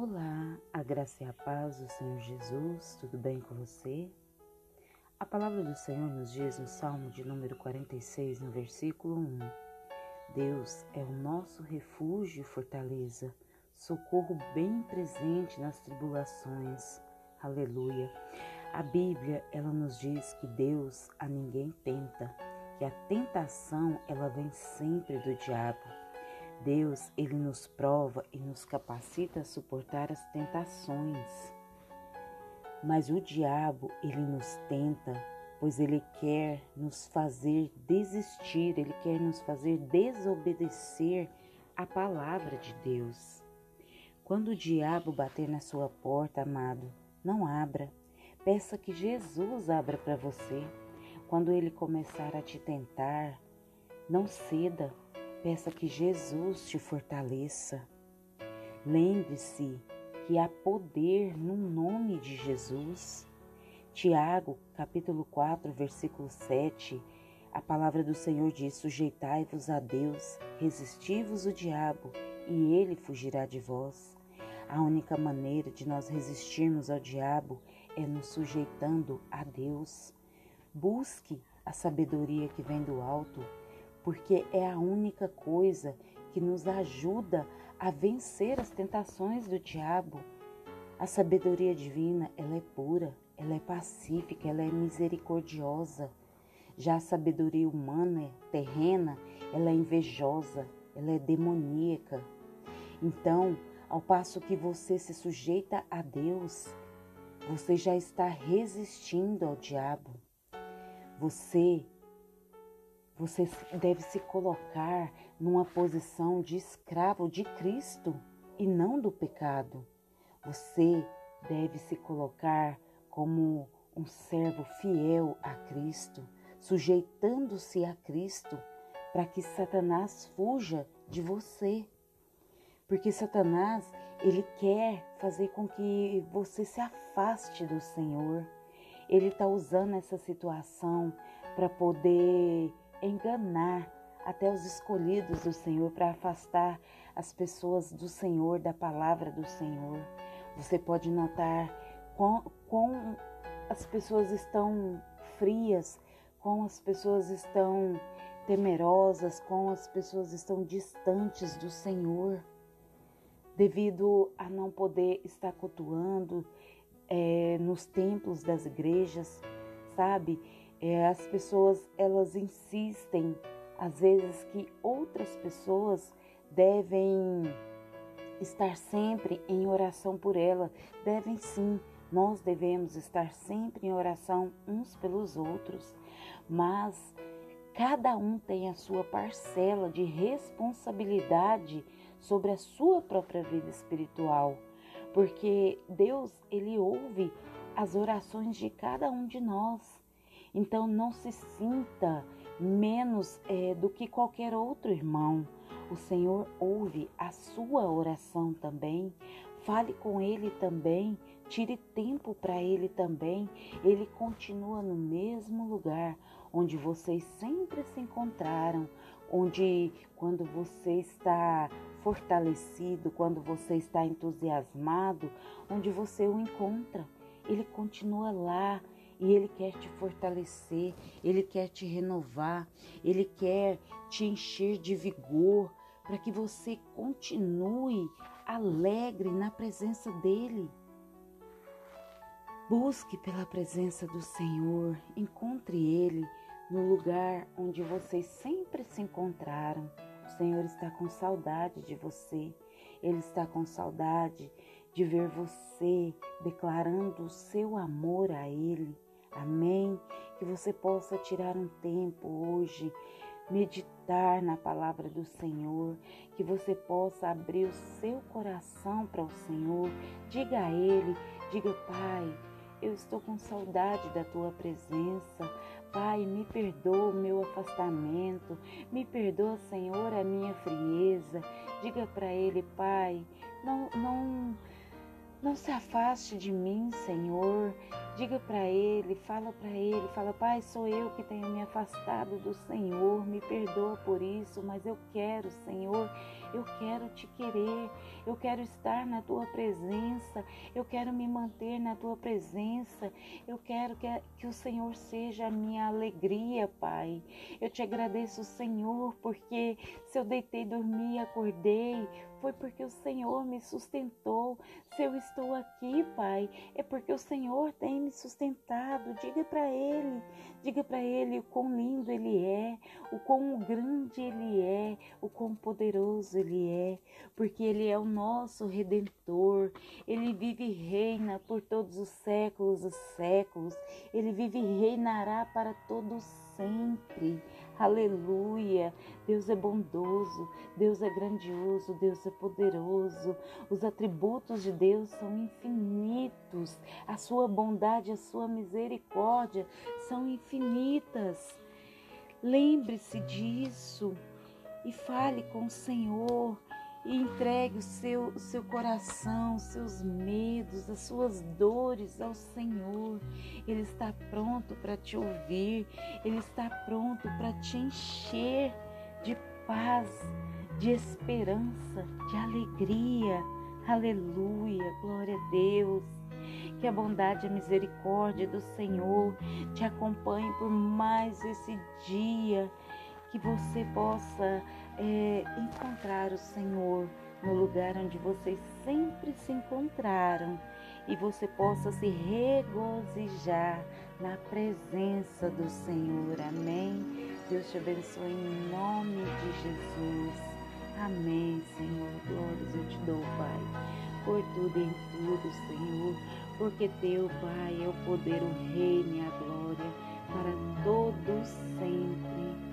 Olá, a graça e a paz do Senhor Jesus, tudo bem com você? A palavra do Senhor nos diz no Salmo de número 46, no versículo 1: Deus é o nosso refúgio e fortaleza, socorro bem presente nas tribulações. Aleluia. A Bíblia, ela nos diz que Deus a ninguém tenta, que a tentação ela vem sempre do diabo. Deus, ele nos prova e nos capacita a suportar as tentações. Mas o diabo, ele nos tenta, pois ele quer nos fazer desistir, ele quer nos fazer desobedecer a palavra de Deus. Quando o diabo bater na sua porta, amado, não abra. Peça que Jesus abra para você. Quando ele começar a te tentar, não ceda, Peça que Jesus te fortaleça. Lembre-se que há poder no nome de Jesus. Tiago, capítulo 4, versículo 7, a palavra do Senhor diz: Sujeitai-vos a Deus, resisti-vos o diabo, e ele fugirá de vós. A única maneira de nós resistirmos ao diabo é nos sujeitando a Deus. Busque a sabedoria que vem do alto porque é a única coisa que nos ajuda a vencer as tentações do diabo. A sabedoria divina, ela é pura, ela é pacífica, ela é misericordiosa. Já a sabedoria humana, terrena, ela é invejosa, ela é demoníaca. Então, ao passo que você se sujeita a Deus, você já está resistindo ao diabo. Você você deve se colocar numa posição de escravo de Cristo e não do pecado. Você deve se colocar como um servo fiel a Cristo, sujeitando-se a Cristo, para que Satanás fuja de você. Porque Satanás, ele quer fazer com que você se afaste do Senhor. Ele está usando essa situação para poder enganar até os escolhidos do Senhor, para afastar as pessoas do Senhor, da palavra do Senhor. Você pode notar quão as pessoas estão frias, como as pessoas estão temerosas, como as pessoas estão distantes do Senhor, devido a não poder estar cultuando é, nos templos das igrejas, sabe? É, as pessoas elas insistem às vezes que outras pessoas devem estar sempre em oração por ela. Devem sim, nós devemos estar sempre em oração uns pelos outros, mas cada um tem a sua parcela de responsabilidade sobre a sua própria vida espiritual, porque Deus ele ouve as orações de cada um de nós. Então não se sinta menos é, do que qualquer outro irmão. O Senhor ouve a sua oração também. Fale com Ele também. Tire tempo para Ele também. Ele continua no mesmo lugar onde vocês sempre se encontraram, onde quando você está fortalecido, quando você está entusiasmado, onde você o encontra. Ele continua lá e Ele quer te fortalecer, Ele quer te renovar, Ele quer te encher de vigor para que você continue alegre na presença dEle. Busque pela presença do Senhor, encontre Ele no lugar onde vocês sempre se encontraram. O Senhor está com saudade de você, Ele está com saudade de ver você declarando o seu amor a Ele. Amém? Que você possa tirar um tempo hoje, meditar na palavra do Senhor, que você possa abrir o seu coração para o Senhor. Diga a Ele, diga, Pai, eu estou com saudade da tua presença. Pai, me perdoa o meu afastamento, me perdoa, Senhor, a minha frieza. Diga para Ele, Pai, não, não Não se afaste de mim, Senhor. Diga para Ele, fala para Ele, fala, Pai, sou eu que tenho me afastado do Senhor, me perdoa por isso, mas eu quero, Senhor, eu quero te querer, eu quero estar na tua presença, eu quero me manter na tua presença, eu quero que, que o Senhor seja a minha alegria, Pai. Eu te agradeço, Senhor, porque se eu deitei, dormi acordei, foi porque o Senhor me sustentou. Se eu estou aqui, Pai, é porque o Senhor tem me sustentado. Diga para Ele, diga para Ele o quão lindo Ele é, o quão grande Ele é, o quão poderoso Ele é, porque Ele é o nosso Redentor. Ele vive e reina por todos os séculos dos séculos. Ele vive e reinará para todos sempre. Aleluia. Deus é bondoso, Deus é grandioso, Deus é poderoso. Os atributos de Deus são infinitos. A sua bondade, a sua misericórdia são infinitas. Lembre-se disso e fale com o Senhor e entregue o seu, o seu coração, os seus medos, as suas dores ao Senhor. Ele está pronto para te ouvir, Ele está pronto para te encher de paz, de esperança, de alegria. Aleluia, glória a Deus. Que a bondade e a misericórdia do Senhor te acompanhe por mais esse dia que você possa é, encontrar o Senhor no lugar onde vocês sempre se encontraram e você possa se regozijar na presença do Senhor. Amém. Deus te abençoe em nome de Jesus. Amém, Senhor. Glórias eu te dou, Pai, por tudo e em tudo, Senhor, porque teu, Pai, é o poder, o reino e a glória para todos sempre.